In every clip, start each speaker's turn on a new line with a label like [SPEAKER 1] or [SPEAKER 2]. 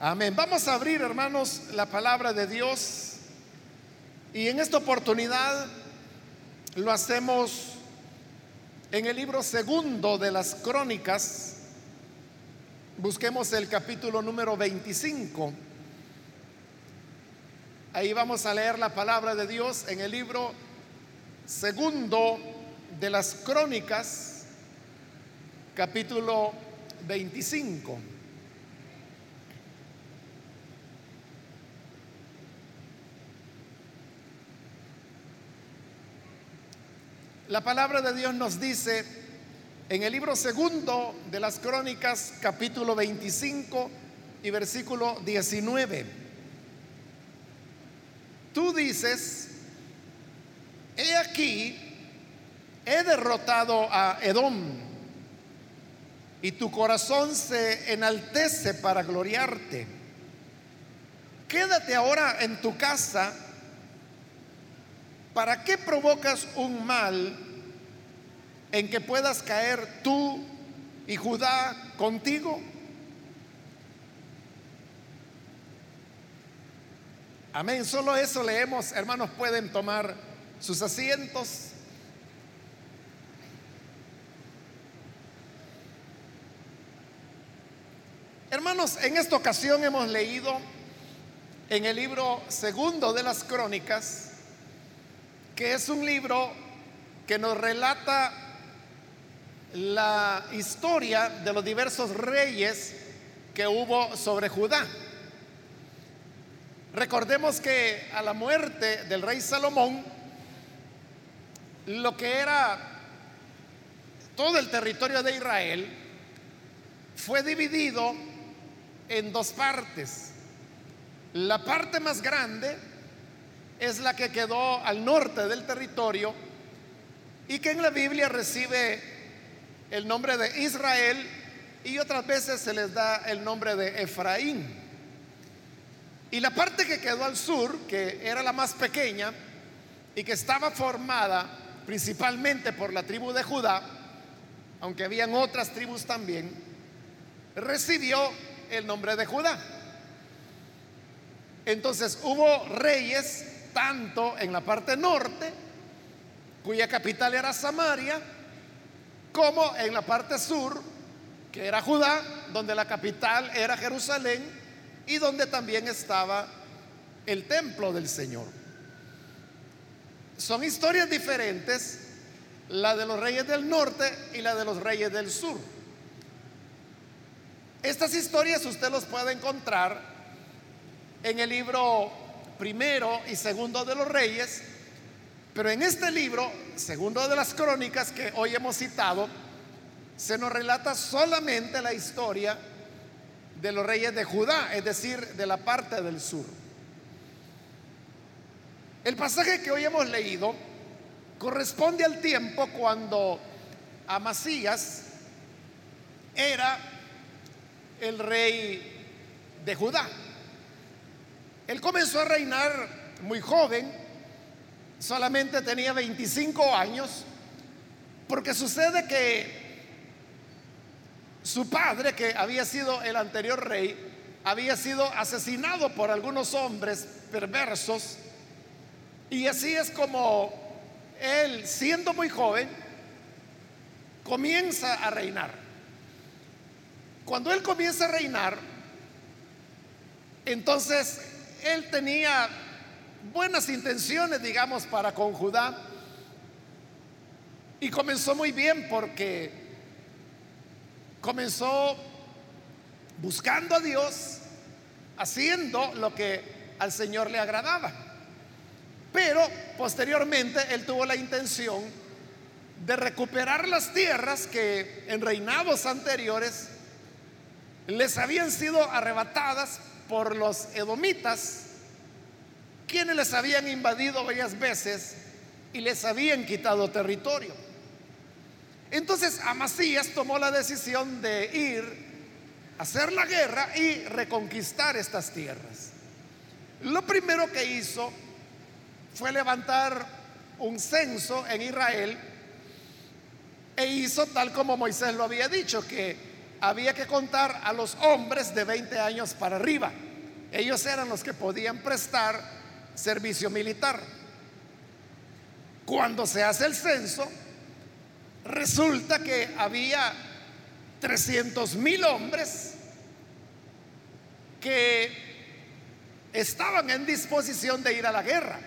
[SPEAKER 1] Amén. Vamos a abrir, hermanos, la palabra de Dios. Y en esta oportunidad lo hacemos en el libro segundo de las crónicas. Busquemos el capítulo número 25. Ahí vamos a leer la palabra de Dios en el libro segundo de las crónicas, capítulo 25. La palabra de Dios nos dice en el libro segundo de las crónicas, capítulo 25 y versículo 19. Tú dices, he aquí, he derrotado a Edom y tu corazón se enaltece para gloriarte. Quédate ahora en tu casa ¿para qué provocas un mal en que puedas caer tú y Judá contigo? Amén. Solo eso leemos. Hermanos, pueden tomar sus asientos. Hermanos, en esta ocasión hemos leído en el libro segundo de las crónicas que es un libro que nos relata la historia de los diversos reyes que hubo sobre Judá. Recordemos que a la muerte del rey Salomón, lo que era todo el territorio de Israel fue dividido en dos partes. La parte más grande es la que quedó al norte del territorio y que en la Biblia recibe el nombre de Israel y otras veces se les da el nombre de Efraín. Y la parte que quedó al sur, que era la más pequeña y que estaba formada principalmente por la tribu de Judá, aunque habían otras tribus también, recibió el nombre de Judá. Entonces hubo reyes tanto en la parte norte, cuya capital era Samaria, como en la parte sur, que era Judá, donde la capital era Jerusalén y donde también estaba el templo del Señor. Son historias diferentes, la de los reyes del norte y la de los reyes del sur. Estas historias usted los puede encontrar en el libro primero y segundo de los reyes, pero en este libro, segundo de las crónicas que hoy hemos citado, se nos relata solamente la historia de los reyes de Judá, es decir, de la parte del sur. El pasaje que hoy hemos leído corresponde al tiempo cuando Amasías era el rey de Judá. Él comenzó a reinar muy joven, solamente tenía 25 años, porque sucede que su padre, que había sido el anterior rey, había sido asesinado por algunos hombres perversos, y así es como él, siendo muy joven, comienza a reinar. Cuando él comienza a reinar, entonces él tenía buenas intenciones, digamos, para con Judá. Y comenzó muy bien porque comenzó buscando a Dios, haciendo lo que al Señor le agradaba. Pero posteriormente él tuvo la intención de recuperar las tierras que en reinados anteriores les habían sido arrebatadas por los edomitas, quienes les habían invadido varias veces y les habían quitado territorio. Entonces Amasías tomó la decisión de ir a hacer la guerra y reconquistar estas tierras. Lo primero que hizo fue levantar un censo en Israel e hizo tal como Moisés lo había dicho, que había que contar a los hombres de 20 años para arriba. Ellos eran los que podían prestar servicio militar. Cuando se hace el censo, resulta que había 300 mil hombres que estaban en disposición de ir a la guerra.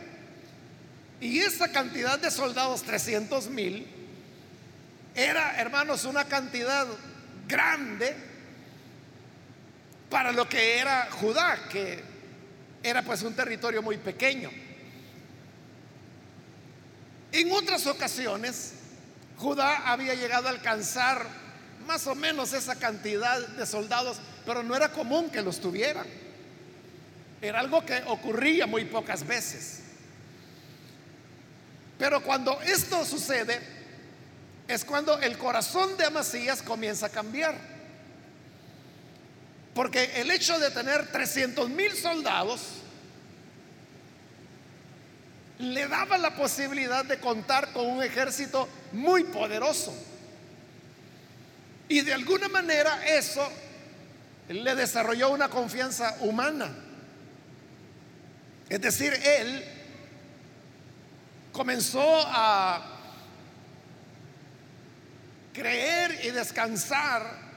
[SPEAKER 1] Y esa cantidad de soldados, 300 mil, era, hermanos, una cantidad grande para lo que era Judá, que era pues un territorio muy pequeño. En otras ocasiones, Judá había llegado a alcanzar más o menos esa cantidad de soldados, pero no era común que los tuvieran. Era algo que ocurría muy pocas veces. Pero cuando esto sucede, es cuando el corazón de Amasías comienza a cambiar. Porque el hecho de tener 300 mil soldados le daba la posibilidad de contar con un ejército muy poderoso. Y de alguna manera eso le desarrolló una confianza humana. Es decir, él comenzó a creer y descansar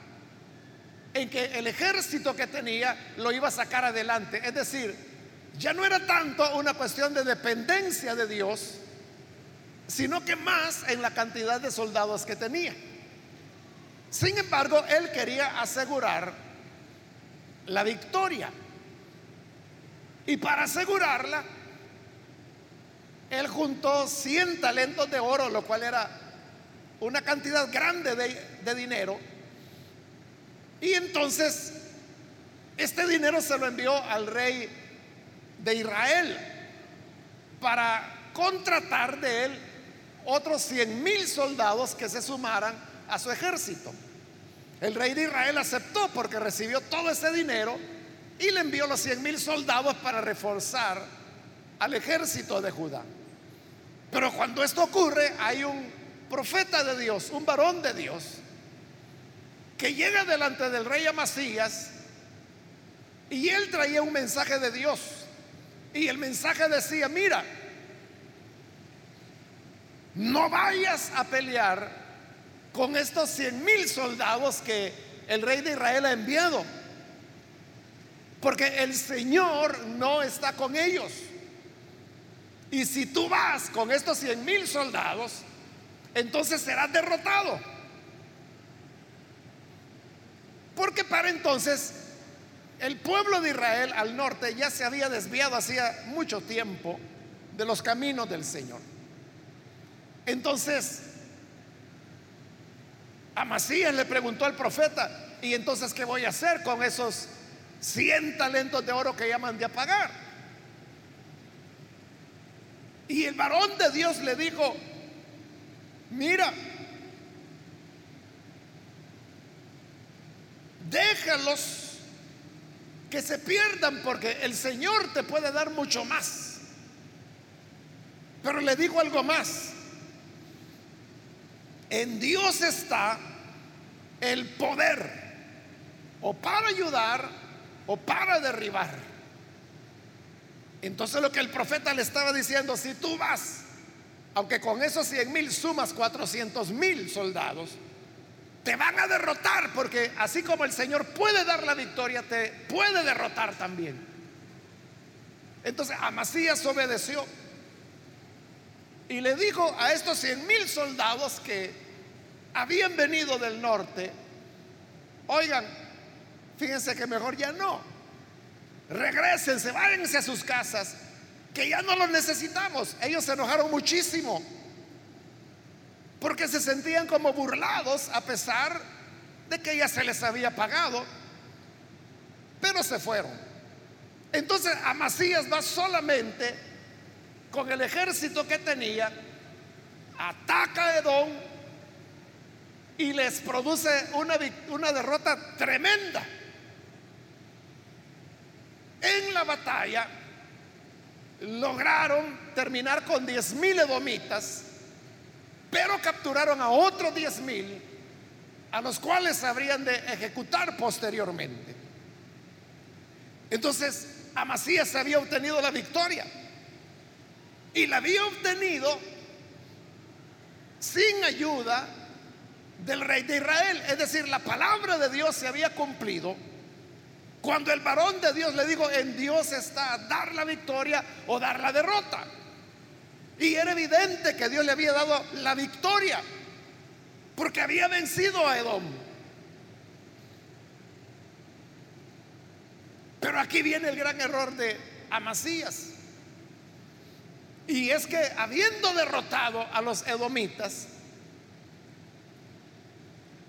[SPEAKER 1] en que el ejército que tenía lo iba a sacar adelante. Es decir, ya no era tanto una cuestión de dependencia de Dios, sino que más en la cantidad de soldados que tenía. Sin embargo, él quería asegurar la victoria. Y para asegurarla, él juntó 100 talentos de oro, lo cual era una cantidad grande de, dinero. Y entonces, este dinero se lo envió al rey de Israel para contratar de él otros 100 mil soldados que se sumaran a su ejército. El rey de Israel aceptó porque recibió todo ese dinero y le envió los 100 mil soldados para reforzar al ejército de Judá. Pero cuando esto ocurre, hay un profeta de Dios, un varón de Dios, que llega delante del rey Amasías y él traía un mensaje de Dios. Y el mensaje decía, mira, no vayas a pelear con estos 100 mil soldados que el rey de Israel ha enviado. Porque el Señor no está con ellos. Y si tú vas con estos 100 mil soldados, entonces serás derrotado. Porque para entonces el pueblo de Israel al norte ya se había desviado hacía mucho tiempo de los caminos del Señor. Entonces, Amasías le preguntó al profeta, ¿y entonces qué voy a hacer con esos 100 talentos de oro que llaman de pagar? Y el varón de Dios le dijo, mira, déjalos que se pierdan porque el Señor te puede dar mucho más. Pero le dijo algo más. En Dios está el poder o para ayudar o para derribar. Entonces lo que el profeta le estaba diciendo, si tú vas, aunque con esos 100 mil sumas 400 mil soldados, te van a derrotar porque así como el Señor puede dar la victoria, te puede derrotar también. Entonces Amasías obedeció y le dijo a estos 100 mil soldados que habían venido del norte, oigan, fíjense que mejor ya no. Regrésense, váyanse a sus casas, que ya no los necesitamos. Ellos se enojaron muchísimo porque se sentían como burlados a pesar de que ya se les había pagado, pero se fueron. Entonces Amasías va solamente con el ejército que tenía, ataca a Edom, y les produce una, una derrota tremenda. En la batalla lograron terminar con diez mil edomitas, pero capturaron a otros diez mil a los cuales habrían de ejecutar posteriormente. Entonces, Amasías había obtenido la victoria y la había obtenido sin ayuda del rey de Israel. Es decir, la palabra de Dios se había cumplido cuando el varón de Dios le dijo, en Dios está dar la victoria o dar la derrota. Y era evidente que Dios le había dado la victoria porque había vencido a Edom. Pero aquí viene el gran error de Amasías. Y es que habiendo derrotado a los edomitas,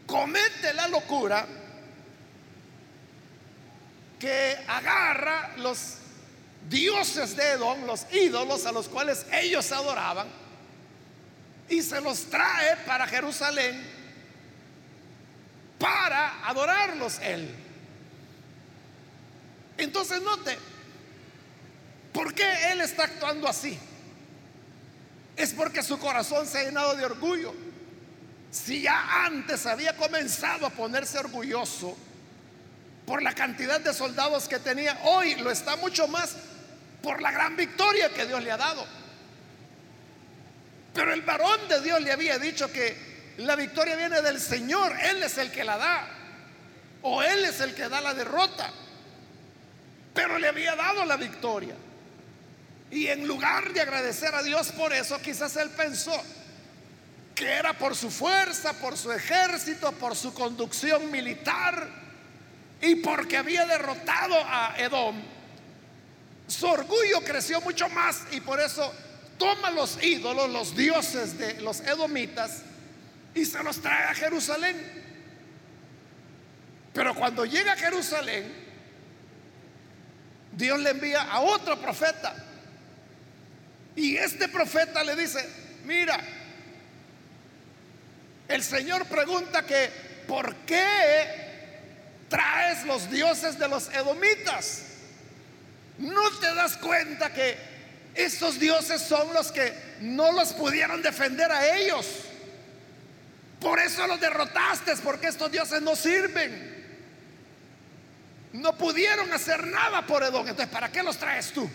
[SPEAKER 1] comete la locura que agarra los dioses de Edom, los ídolos a los cuales ellos adoraban, y se los trae para Jerusalén para adorarlos él. Entonces note, ¿por qué él está actuando así? Es porque su corazón se ha llenado de orgullo. Si ya antes había comenzado a ponerse orgulloso por la cantidad de soldados que tenía, hoy lo está mucho más por la gran victoria que Dios le ha dado. Pero el varón de Dios le había dicho que la victoria viene del Señor, Él es el que la da, o Él es el que da la derrota. Pero le había dado la victoria. Y en lugar de agradecer a Dios por eso, quizás él pensó que era por su fuerza, por su ejército, por su conducción militar y porque había derrotado a Edom. Su orgullo creció mucho más y por eso toma los ídolos, los dioses de los edomitas, y se los trae a Jerusalén. Pero cuando llega a Jerusalén, Dios le envía a otro profeta. Y este profeta le dice, mira, el Señor pregunta que, ¿por qué traes los dioses de los edomitas? ¿No te das cuenta que estos dioses son los que no los pudieron defender a ellos. Por eso los derrotaste, porque estos dioses no sirven. No pudieron hacer nada por Edom. Entonces, ¿para qué los traes tú?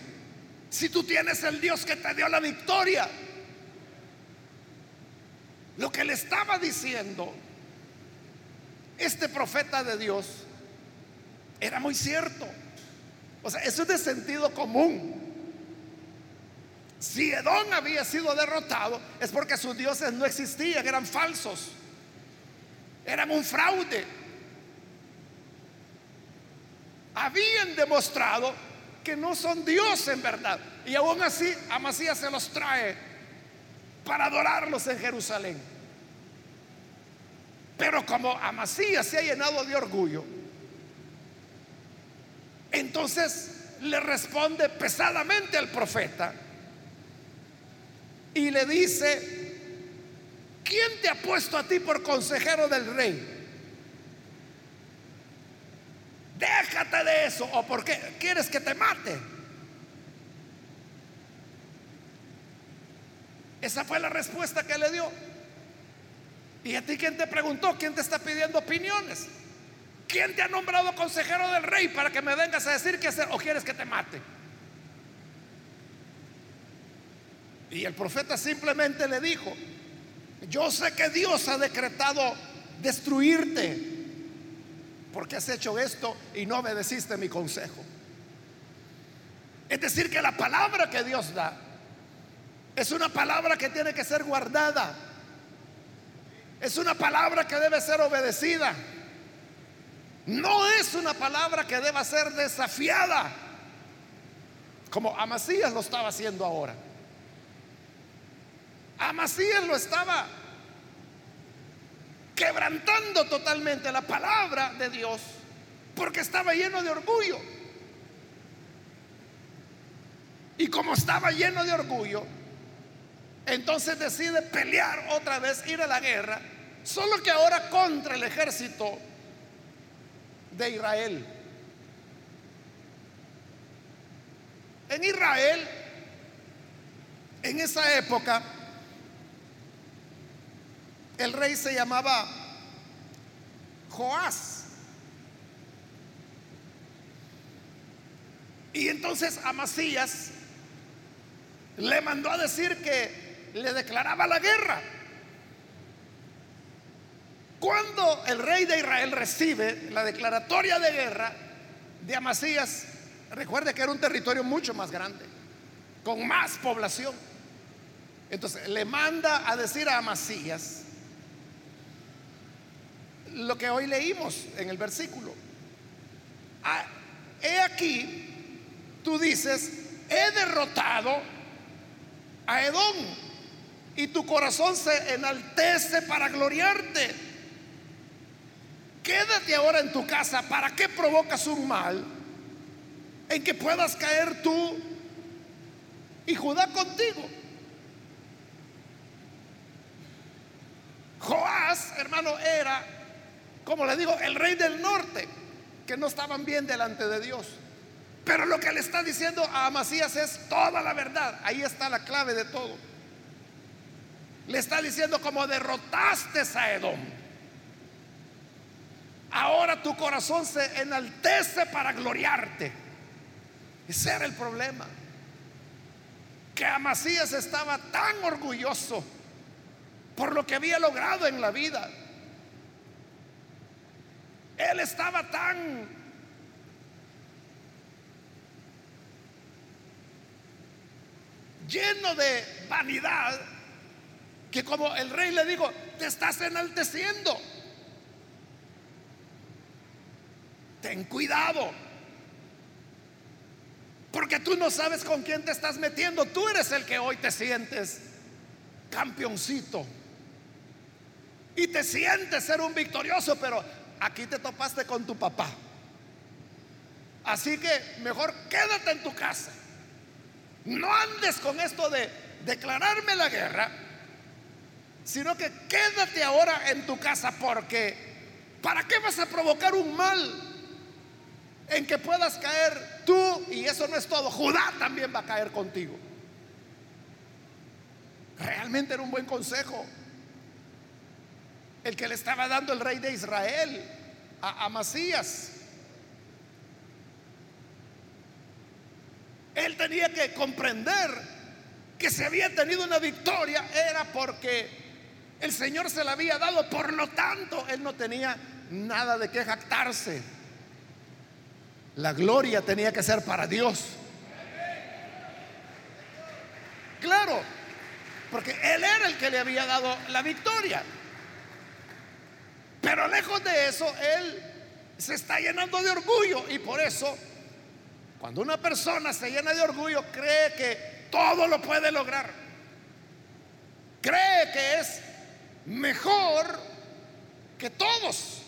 [SPEAKER 1] Si tú tienes el Dios que te dio la victoria. Lo que le estaba diciendo este profeta de Dios era muy cierto. O sea, eso es de sentido común. Si Edom había sido derrotado es porque sus dioses no existían, eran falsos, eran un fraude. Habían demostrado que no son Dios en verdad. Y aún así Amasías se los trae para adorarlos en Jerusalén. Pero como Amasías se ha llenado de orgullo, entonces le responde pesadamente al profeta y le dice, ¿quién te ha puesto a ti por consejero del rey? Déjate de eso. ¿O por qué quieres que te mate? Esa fue la respuesta que le dio. ¿Y a ti quién te preguntó? ¿Quién te está pidiendo opiniones? ¿Quién te ha nombrado consejero del rey para que me vengas a decir qué hacer o quieres que te mate? Y el profeta simplemente le dijo, yo sé que Dios ha decretado destruirte porque has hecho esto y no obedeciste mi consejo. Es decir, que la palabra que Dios da es una palabra que tiene que ser guardada. Es una palabra que debe ser obedecida. No es una palabra que deba ser desafiada, como Amasías lo estaba haciendo ahora. Amasías lo estaba quebrantando totalmente la palabra de Dios porque estaba lleno de orgullo. Y como estaba lleno de orgullo, entonces decide pelear otra vez, ir a la guerra, solo que ahora contra el ejército de Israel. En Israel, en esa época, el rey se llamaba Joás. Y entonces Amasías le mandó a decir que le declaraba la guerra. Cuando el rey de Israel recibe la declaratoria de guerra de Amasías, recuerde que era un territorio mucho más grande, con más población. Entonces le manda a decir a Amasías lo que hoy leímos en el versículo. Ah, he aquí, tú dices, he derrotado a Edom y tu corazón se enaltece para gloriarte. Quédate ahora en tu casa. ¿Para qué provocas un mal en que puedas caer tú y Judá contigo? Joás, hermano, era, como le digo, el rey del norte, que no estaban bien delante de Dios. Pero lo que le está diciendo a Amasías es toda la verdad. Ahí está la clave de todo. Le está diciendo como derrotaste a Edom. Ahora tu corazón se enaltece para gloriarte. Ese era el problema. Que Amasías estaba tan orgulloso por lo que había logrado en la vida. Él estaba tan lleno de vanidad, que como el rey le dijo, te estás enalteciendo. Ten cuidado. Porque tú no sabes con quién te estás metiendo. Tú eres el que hoy te sientes campeoncito. Y te sientes ser un victorioso, pero aquí te topaste con tu papá. Así que mejor quédate en tu casa. No andes con esto de declararme la guerra, sino que quédate ahora en tu casa porque ¿para qué vas a provocar un mal en que puedas caer tú? Y eso no es todo, Judá también va a caer contigo. Realmente era un buen consejo el que le estaba dando el rey de Israel a Amasías. Él tenía que comprender que si había tenido una victoria era porque el Señor se la había dado, por lo tanto, él no tenía nada de qué jactarse. La gloria tenía que ser para Dios. Claro, porque Él era el que le había dado la victoria. Pero lejos de eso, Él se está llenando de orgullo y por eso cuando una persona se llena de orgullo, cree que todo lo puede lograr. Cree que es mejor que todos,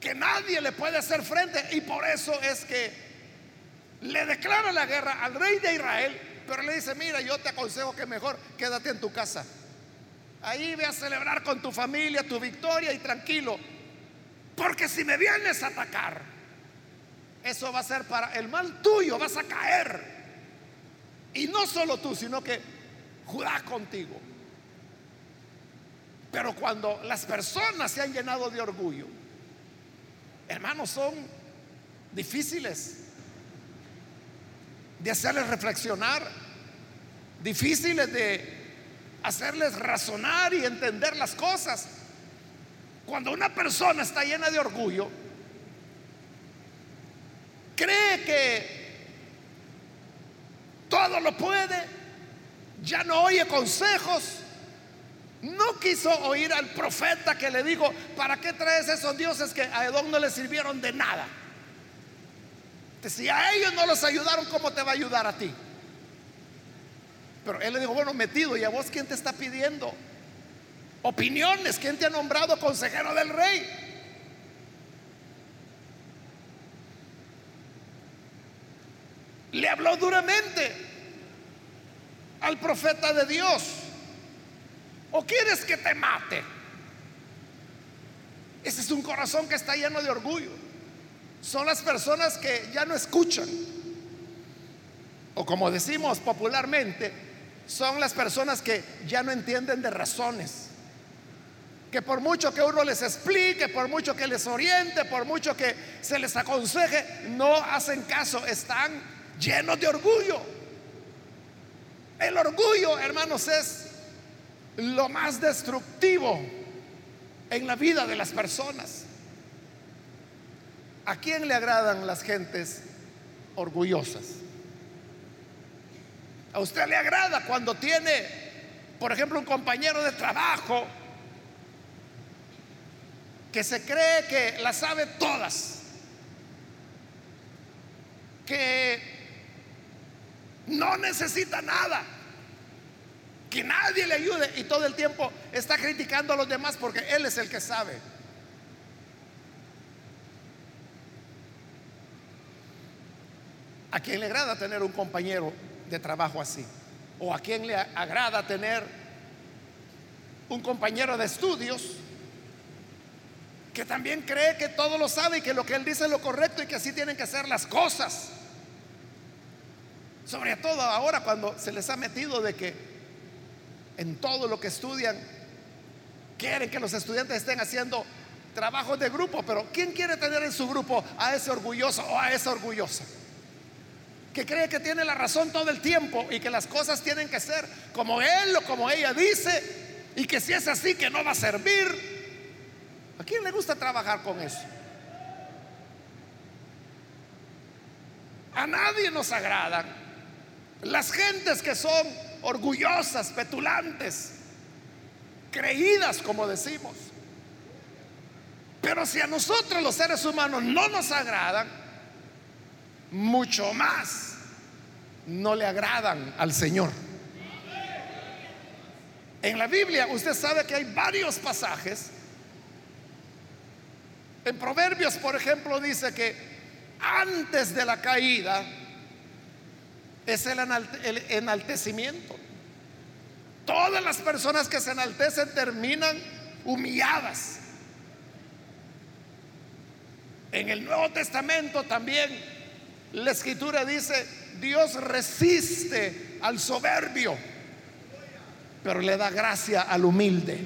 [SPEAKER 1] que nadie le puede hacer frente. Y por eso es que le declara la guerra al rey de Israel, pero le dice, mira, yo te aconsejo que mejor quédate en tu casa. Ahí ve a celebrar con tu familia tu victoria y tranquilo. Porque si me vienes a atacar, eso va a ser para el mal tuyo, vas a caer. Y no solo tú, sino que Judá contigo. Pero cuando las personas se han llenado de orgullo, hermanos, son difíciles de hacerles reflexionar, difíciles de hacerles razonar y entender las cosas. Cuando una persona está llena de orgullo, cree que todo lo puede, ya no oye consejos, no quiso oír al profeta que le dijo, ¿para qué traes esos dioses que a Edom no le sirvieron de nada? Si a ellos no los ayudaron, ¿cómo te va a ayudar a ti? Pero él le dijo, bueno, metido, ¿y a vos quién te está pidiendo? Opiniones, ¿quién te ha nombrado consejero del rey? le habló duramente al profeta de Dios. ¿O quieres que te mate? Ese es un corazón que está lleno de orgullo. Son las personas que ya no escuchan. O como decimos popularmente, son las personas que ya no entienden de razones. que por mucho que uno les explique, por mucho que les oriente, por mucho que se les aconseje, no hacen caso, están llenos de orgullo. El orgullo, hermanos, es lo más destructivo en la vida de las personas. ¿A quién le agradan las gentes orgullosas? ¿A usted le agrada cuando tiene, por ejemplo, un compañero de trabajo que se cree que las sabe todas? Que no necesita nada que nadie le ayude y todo el tiempo está criticando a los demás porque él es el que sabe. ¿A quién le agrada tener un compañero de trabajo así? ¿O a quién le agrada tener un compañero de estudios que también cree que todo lo sabe y que lo que él dice es lo correcto y que así tienen que ser las cosas? Sobre todo ahora cuando se les ha metido de que en todo lo que estudian quieren que los estudiantes estén haciendo trabajos de grupo, pero ¿quién quiere tener en su grupo a ese orgulloso o a esa orgullosa? Que cree que tiene la razón todo el tiempo y que las cosas tienen que ser como él o como ella dice y que si es así que no va a servir. ¿A quién le gusta trabajar con eso? A nadie nos agradan las gentes que son orgullosas, petulantes, creídas, como decimos. Pero si a nosotros los seres humanos no nos agradan, mucho más no le agradan al Señor. En la Biblia usted sabe que hay varios pasajes. En Proverbios, por ejemplo, dice que antes de la caída, es el enaltecimiento. Todas las personas que se enaltecen terminan humilladas. En el Nuevo Testamento también la escritura dice, Dios resiste al soberbio, pero le da gracia al humilde.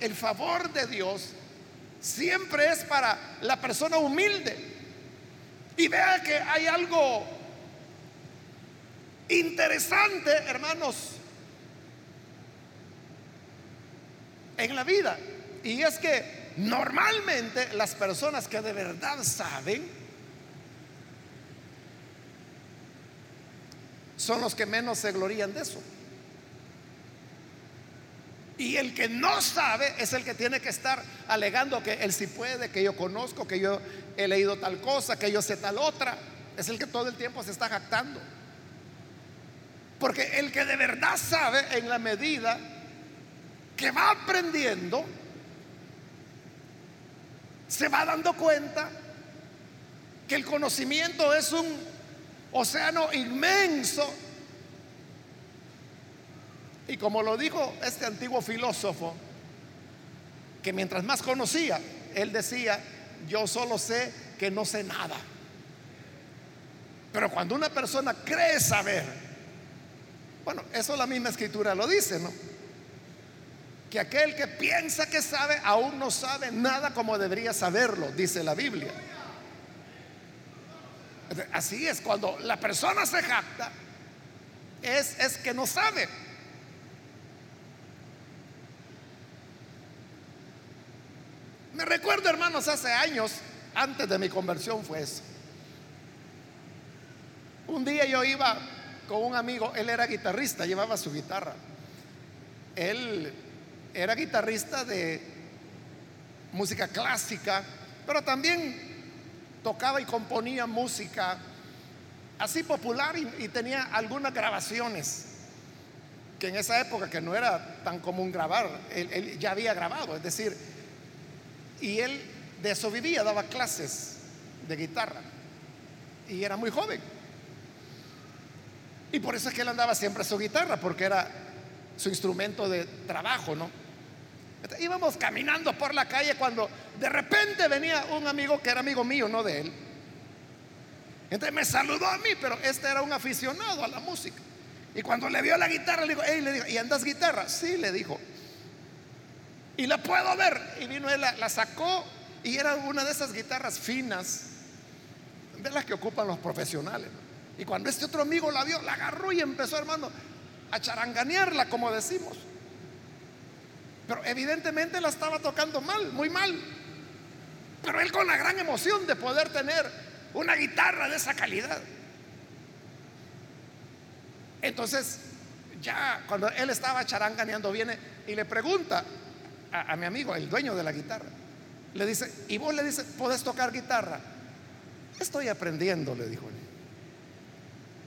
[SPEAKER 1] El favor de Dios siempre es para la persona humilde. Y vea que hay algo interesante, hermanos, en la vida. Y es que normalmente las personas que de verdad saben son los que menos se glorían de eso. Y el que no sabe es el que tiene que estar alegando que él sí puede, que yo conozco, que yo he leído tal cosa, que yo sé tal otra. Es el que todo el tiempo se está jactando. Porque el que de verdad sabe en la medida que va aprendiendo, se va dando cuenta que el conocimiento es un océano inmenso. Y como lo dijo este antiguo filósofo, que mientras más conocía, él decía, yo solo sé que no sé nada. Pero cuando una persona cree saber, bueno, eso la misma escritura lo dice, ¿no? Que aquel que piensa que sabe aún no sabe nada como debería saberlo, dice la Biblia. Así es, cuando la persona se jacta, es, es que no sabe. Me recuerdo, hermanos, hace años, antes de mi conversión fue eso. Un día yo iba con un amigo, él era guitarrista, llevaba su guitarra. Él era guitarrista de música clásica, pero también tocaba y componía música así popular y, tenía algunas grabaciones que en esa época que no era tan común grabar, él, ya había grabado, es decir, y él de eso vivía, daba clases de guitarra y era muy joven. Y por eso es que él andaba siempre a su guitarra, porque era su instrumento de trabajo, ¿no? íbamos caminando por la calle cuando de repente venía un amigo que era amigo mío, no de él. Entonces me saludó a mí, pero este era un aficionado a la música. Y cuando le vio la guitarra, le dijo, hey, le dijo, ¿y andas guitarra? Sí, le dijo. Y la puedo ver. Y vino él, la, la sacó y era una de esas guitarras finas, de las que ocupan los profesionales. Y cuando este otro amigo la vio, la agarró y empezó, hermano, a charanganearla, como decimos. Pero evidentemente la estaba tocando mal, muy mal. Pero él con la gran emoción de poder tener una guitarra de esa calidad. Entonces, ya cuando él estaba charanganeando, viene y le pregunta a, mi amigo, el dueño de la guitarra, le dice, y vos le dices, ¿podés tocar guitarra? Estoy aprendiendo, le dijo él.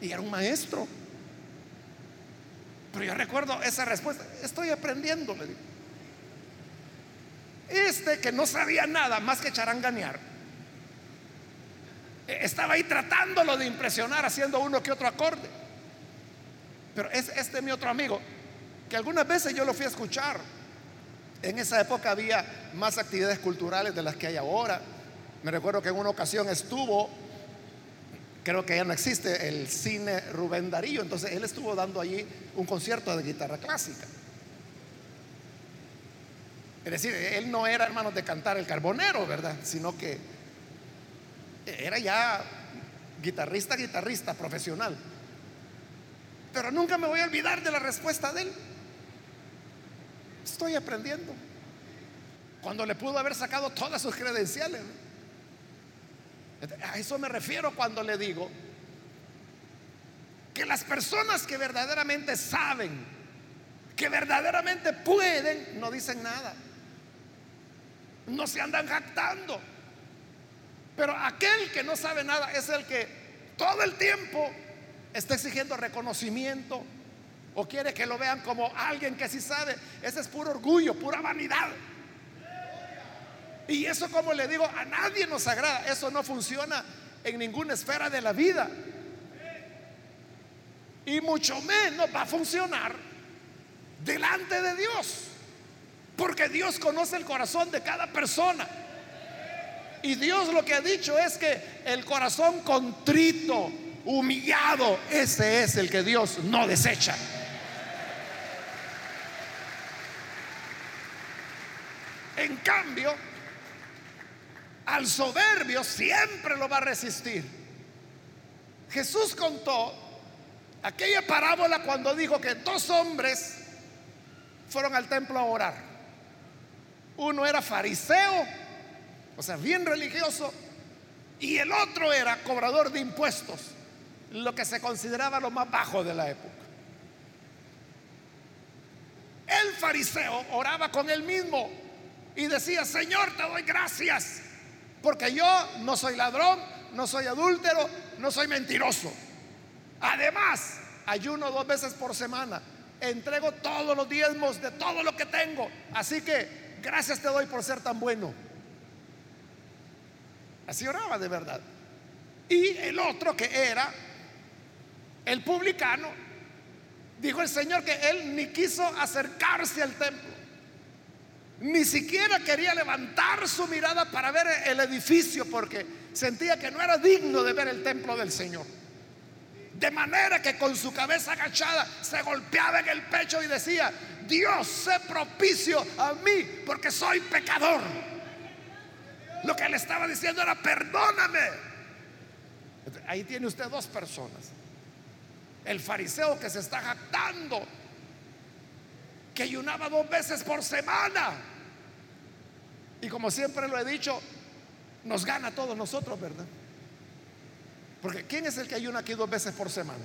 [SPEAKER 1] Y era un maestro. Pero yo recuerdo esa respuesta, estoy aprendiendo, le dijo. Este que no sabía nada más que charanganear, e, estaba ahí tratándolo de impresionar haciendo uno que otro acorde. Pero es este mi otro amigo, que algunas veces yo lo fui a escuchar. En esa época había más actividades culturales de las que hay ahora. Me recuerdo que en una ocasión estuvo, creo que ya no existe, el cine Rubén Darío. Entonces él estuvo dando allí un concierto de guitarra clásica. Es decir, él no era hermano de cantar el carbonero, ¿verdad? Sino que era ya guitarrista, guitarrista profesional. Pero nunca me voy a olvidar de la respuesta de él. Estoy aprendiendo. Cuando le pudo haber sacado todas sus credenciales. A eso me refiero cuando le digo que las personas que verdaderamente saben, que verdaderamente pueden, no dicen nada. No se andan jactando. Pero aquel que no sabe nada es el que todo el tiempo está exigiendo reconocimiento o quiere que lo vean como alguien que sí sabe. Ese es puro orgullo, pura vanidad. Y eso, como le digo, a nadie nos agrada. Eso no funciona en ninguna esfera de la vida. Y mucho menos va a funcionar delante de Dios. Porque Dios conoce el corazón de cada persona. Y Dios lo que ha dicho es que el corazón contrito, humillado, ese es el que Dios no desecha. En cambio, al soberbio siempre lo va a resistir. Jesús contó aquella parábola cuando dijo que dos hombres fueron al templo a orar. Uno era fariseo, o sea, bien religioso, y el otro era cobrador de impuestos lo que se consideraba lo más bajo de la época. El fariseo oraba con él mismo y decía, Señor, te doy gracias, porque yo no soy ladrón, no soy adúltero, no soy mentiroso. Además, ayuno dos veces por semana, entrego todos los diezmos de todo lo que tengo, así que gracias te doy por ser tan bueno. Así oraba de verdad. Y el otro que era el publicano, dijo el Señor que él ni quiso acercarse al templo, ni siquiera quería levantar su mirada para ver el edificio porque sentía que no era digno de ver el templo del Señor. De manera que con su cabeza agachada se golpeaba en el pecho y decía, Dios, sé propicio a mí porque soy pecador. Lo que le estaba diciendo era, perdóname. Ahí tiene usted dos personas el fariseo que se está jactando, que ayunaba dos veces por semana. Y como siempre lo he dicho, nos gana a todos nosotros, ¿verdad? Porque ¿quién es el que ayuna aquí dos veces por semana?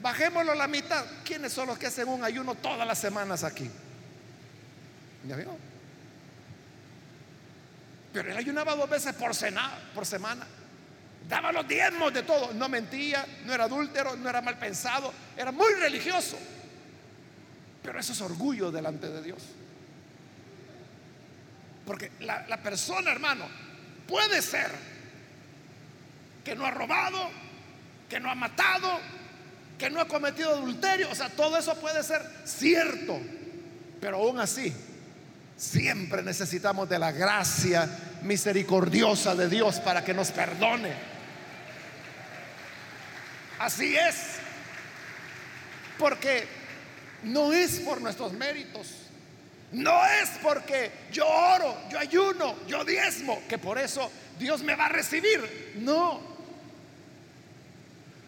[SPEAKER 1] Bajémoslo a la mitad. ¿Quiénes son los que hacen un ayuno todas las semanas aquí? ¿Ya vio? Pero él ayunaba dos veces por, por semana. Daba los diezmos de todo. No mentía, no era adúltero, no era mal pensado. Era muy religioso. Pero eso es orgullo delante de Dios. Porque la, persona, hermano, puede ser que no ha robado, que no ha matado, que no ha cometido adulterio. O sea, todo eso puede ser cierto. Pero aún así, siempre necesitamos de la gracia misericordiosa de Dios para que nos perdone. Así es. Porque no es por nuestros méritos, No es porque yo oro, yo ayuno, yo diezmo, que por eso Dios me va a recibir. No.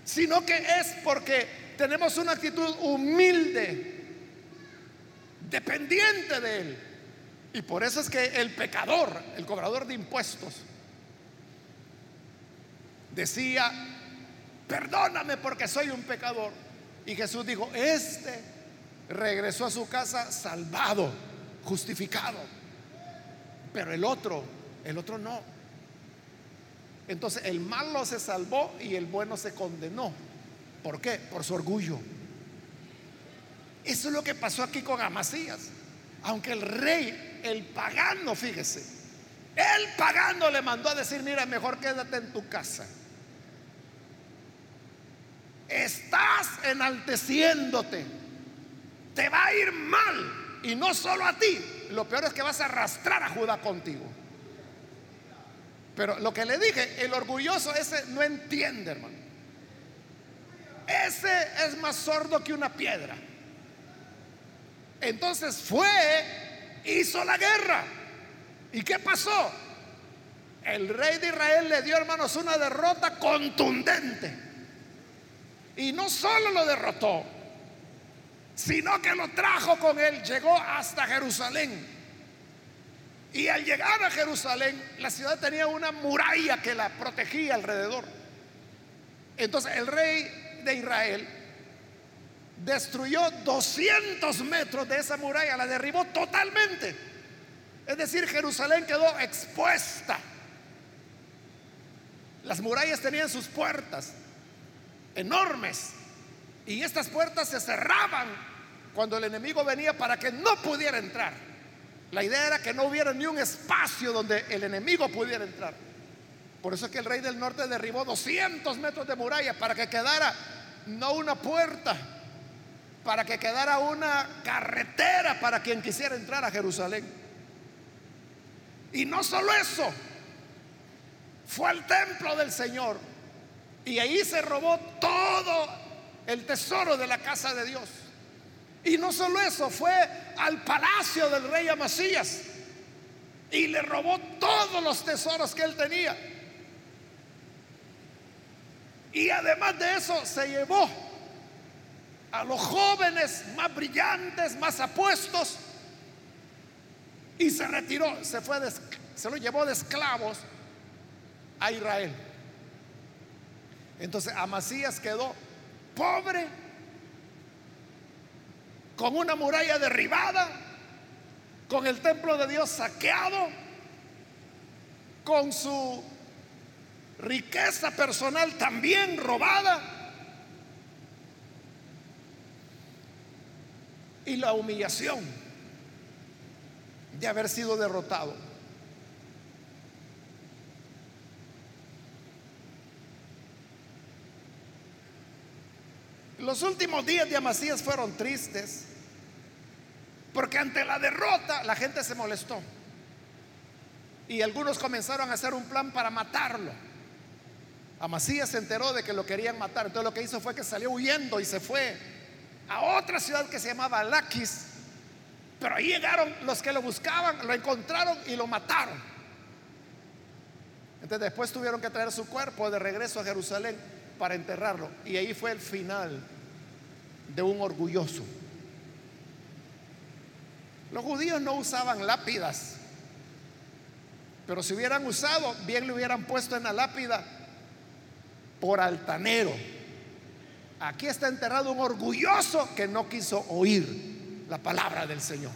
[SPEAKER 1] Sino que es porque tenemos una actitud humilde, dependiente de Él. Y por eso es que el pecador, el cobrador de impuestos, decía, perdóname porque soy un pecador. Y Jesús dijo, este regresó a su casa salvado justificado. Pero el otro, el otro no. Entonces el malo se salvó y el bueno se condenó. ¿Por qué? Por su orgullo. Eso es lo que pasó aquí con Amasías. Aunque el rey, el pagano, fíjese, el pagano le mandó a decir, mira, mejor quédate en tu casa. Estás enalteciéndote. Te va a ir mal y no solo a ti, lo peor es que vas a arrastrar a Judá contigo. Pero lo que le dije, el orgulloso ese no entiende, hermano. Ese es más sordo que una piedra. Entonces fue, hizo la guerra. ¿Y qué pasó? El rey de Israel le dio, hermanos, una derrota contundente. Y no solo lo derrotó, sino que lo trajo con él, llegó hasta Jerusalén. Y al llegar a Jerusalén, la ciudad tenía una muralla que la protegía alrededor. Entonces el rey de Israel destruyó 200 metros de esa muralla, la derribó totalmente. Es decir, Jerusalén quedó expuesta. Las murallas tenían sus puertas enormes y estas puertas se cerraban cuando el enemigo venía para que no pudiera entrar. La idea era que no hubiera ni un espacio donde el enemigo pudiera entrar. Por eso es que el rey del norte derribó 200 metros de muralla para que quedara no una puerta, para que quedara una carretera para quien quisiera entrar a Jerusalén. Y no solo eso, fue al templo del Señor y ahí se robó todo el tesoro de la casa de Dios. Y no solo eso, fue al palacio del rey Amasías y le robó todos los tesoros que él tenía. Y además de eso, se llevó a los jóvenes más brillantes, más apuestos, y se retiró, se fue, se lo llevó de esclavos a Israel. Entonces Amasías quedó pobre con una muralla derribada, con el templo de Dios saqueado, con su riqueza personal también robada y la humillación de haber sido derrotado. Los últimos días de Amasías fueron tristes. Porque ante la derrota la gente se molestó. Y algunos comenzaron a hacer un plan para matarlo. Amasías se enteró de que lo querían matar. Entonces lo que hizo fue que salió huyendo y se fue a otra ciudad que se llamaba Laquis. Pero ahí llegaron los que lo buscaban, lo encontraron y lo mataron. Entonces después tuvieron que traer su cuerpo de regreso a Jerusalén para enterrarlo. Y ahí fue el final de un orgulloso. Los judíos no usaban lápidas, pero si hubieran usado, bien le hubieran puesto en la lápida por altanero. Aquí está enterrado un orgulloso que no quiso oír la palabra del Señor.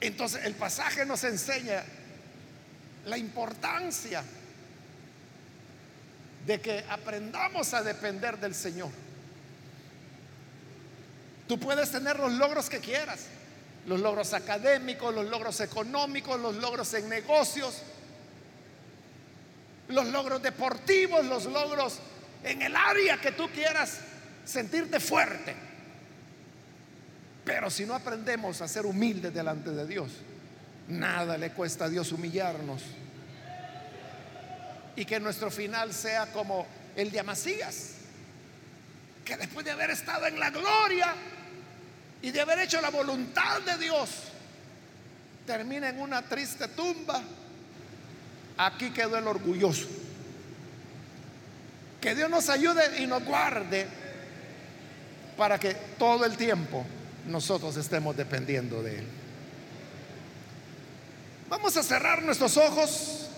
[SPEAKER 1] Entonces el pasaje nos enseña la importancia de que aprendamos a depender del Señor. Tú puedes tener los logros que quieras, los logros académicos, los logros económicos, los logros en negocios, los logros deportivos, los logros en el área que tú quieras sentirte fuerte. Pero si no aprendemos a ser humildes delante de Dios, nada le cuesta a Dios humillarnos. Y que nuestro final sea como el de Amasías, que después de haber estado en la gloria, y de haber hecho la voluntad de Dios, termina en una triste tumba, aquí quedó el orgulloso. Que Dios nos ayude y nos guarde para que todo el tiempo nosotros estemos dependiendo de Él. Vamos a cerrar nuestros ojos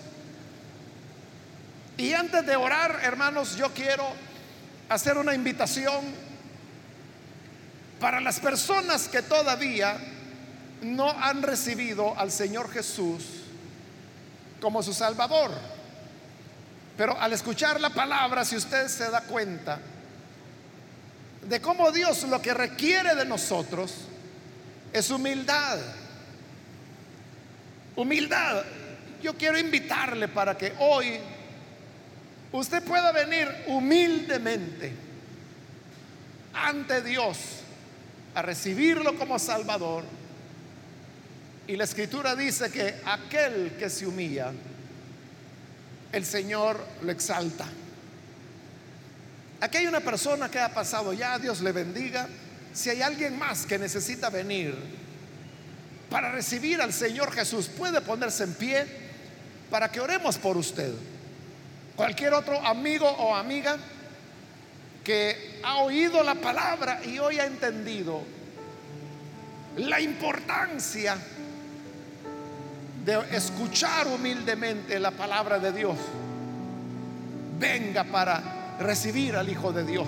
[SPEAKER 1] y antes de orar, hermanos, yo quiero hacer una invitación para las personas que todavía no han recibido al Señor Jesús como su Salvador. Pero al escuchar la palabra, si usted se da cuenta de cómo Dios lo que requiere de nosotros es humildad. Humildad. Yo quiero invitarle para que hoy usted pueda venir humildemente ante Dios a recibirlo como Salvador. Y la escritura dice que aquel que se humilla, el Señor lo exalta. Aquí hay una persona que ha pasado ya, Dios le bendiga. Si hay alguien más que necesita venir para recibir al Señor Jesús, puede ponerse en pie para que oremos por usted. Cualquier otro amigo o amiga que ha oído la palabra y hoy ha entendido la importancia de escuchar humildemente la palabra de Dios, venga para recibir al Hijo de Dios.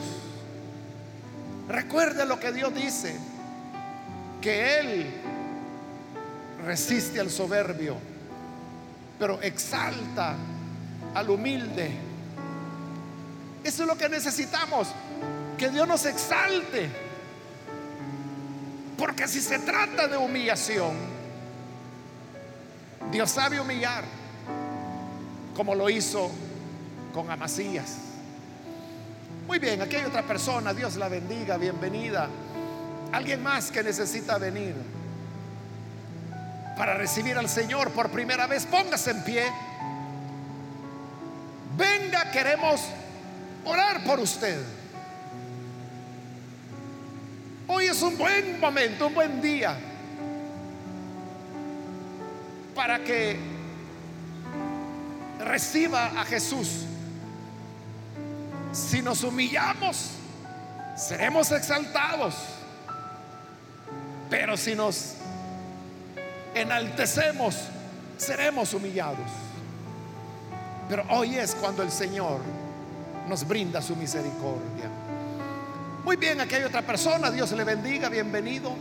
[SPEAKER 1] Recuerde lo que Dios dice, que Él resiste al soberbio, pero exalta al humilde. Eso es lo que necesitamos, que Dios nos exalte. Porque si se trata de humillación, Dios sabe humillar, como lo hizo con Amasías. Muy bien, aquí hay otra persona, Dios la bendiga, bienvenida. Alguien más que necesita venir para recibir al Señor por primera vez, póngase en pie. Venga, queremos orar por usted. Hoy es un buen momento, un buen día para que reciba a Jesús. Si nos humillamos, seremos exaltados. Pero si nos enaltecemos, seremos humillados. Pero hoy es cuando el Señor nos brinda su misericordia. Muy bien, aquí hay otra persona, Dios le bendiga, bienvenido.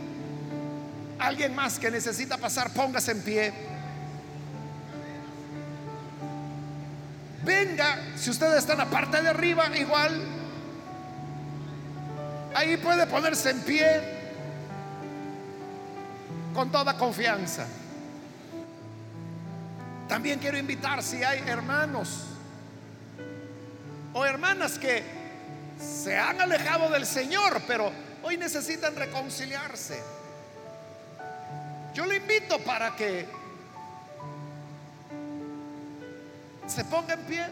[SPEAKER 1] Alguien más que necesita pasar, póngase en pie. Venga, si ustedes están en la parte de arriba, igual. Ahí puede ponerse en pie con toda confianza. También quiero invitar si hay hermanos o hermanas que se han alejado del Señor, pero hoy necesitan reconciliarse. Yo le invito para que se ponga en pie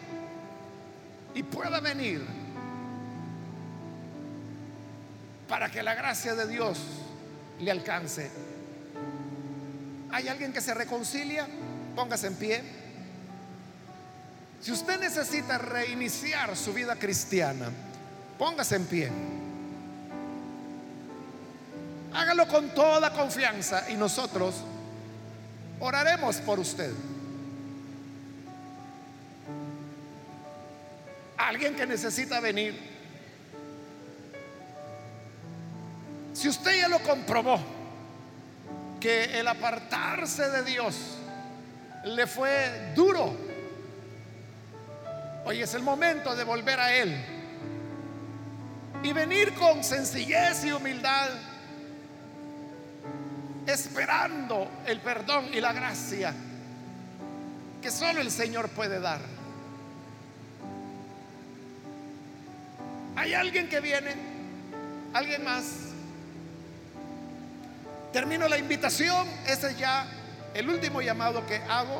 [SPEAKER 1] y pueda venir para que la gracia de Dios le alcance. ¿Hay alguien que se reconcilia? Póngase en pie. Si usted necesita reiniciar su vida cristiana, póngase en pie. Hágalo con toda confianza y nosotros oraremos por usted. Alguien que necesita venir. Si usted ya lo comprobó, que el apartarse de Dios le fue duro, hoy es el momento de volver a Él y venir con sencillez y humildad, esperando el perdón y la gracia que solo el Señor puede dar. ¿Hay alguien que viene? ¿Alguien más? Termino la invitación. Ese es ya el último llamado que hago.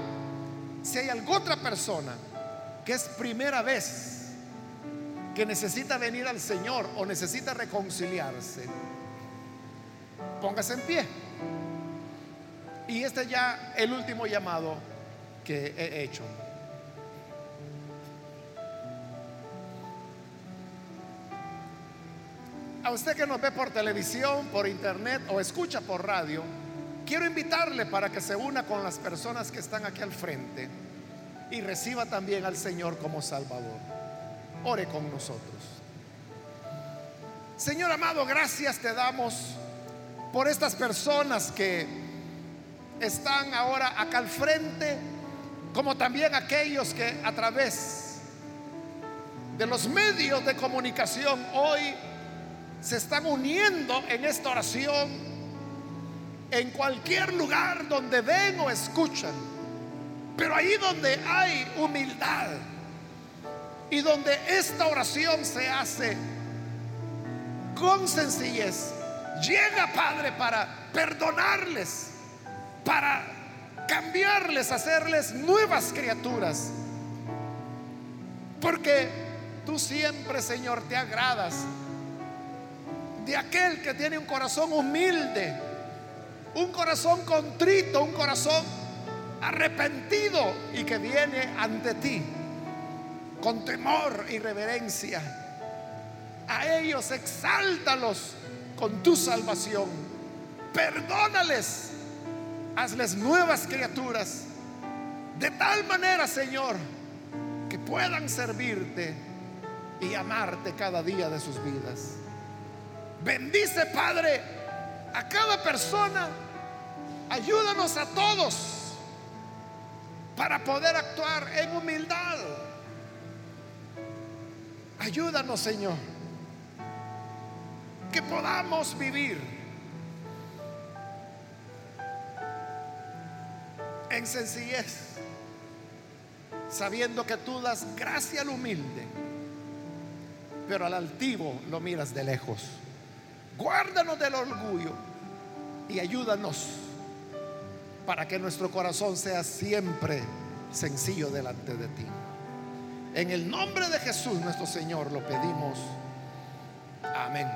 [SPEAKER 1] Si hay alguna otra persona que es primera vez que necesita venir al Señor o necesita reconciliarse, Póngase en pie. Y este es ya el último llamado que he hecho. A usted que nos ve por televisión, por internet o escucha por radio, quiero invitarle para que se una con las personas que están aquí al frente y reciba también al Señor como Salvador. Ore con nosotros. Señor amado, gracias te damos por estas personas que están ahora acá al frente, como también aquellos que a través de los medios de comunicación hoy se están uniendo en esta oración en cualquier lugar donde ven o escuchan. Pero ahí donde hay humildad y donde esta oración se hace con sencillez, llega Padre para perdonarles, para cambiarles, hacerles nuevas criaturas. Porque tú siempre, Señor, te agradas de aquel que tiene un corazón humilde, un corazón contrito, un corazón arrepentido y que viene ante ti con temor y reverencia. A ellos exáltalos con tu salvación. Perdónales. Hazles nuevas criaturas. De tal manera, Señor, que puedan servirte y amarte cada día de sus vidas. Bendice, Padre, a cada persona. Ayúdanos a todos para poder actuar en humildad. Ayúdanos, Señor, que podamos vivir en sencillez, sabiendo que tú das gracia al humilde, pero al altivo lo miras de lejos. Guárdanos del orgullo y ayúdanos para que nuestro corazón sea siempre sencillo delante de ti. En el nombre de Jesús nuestro Señor lo pedimos. Amén.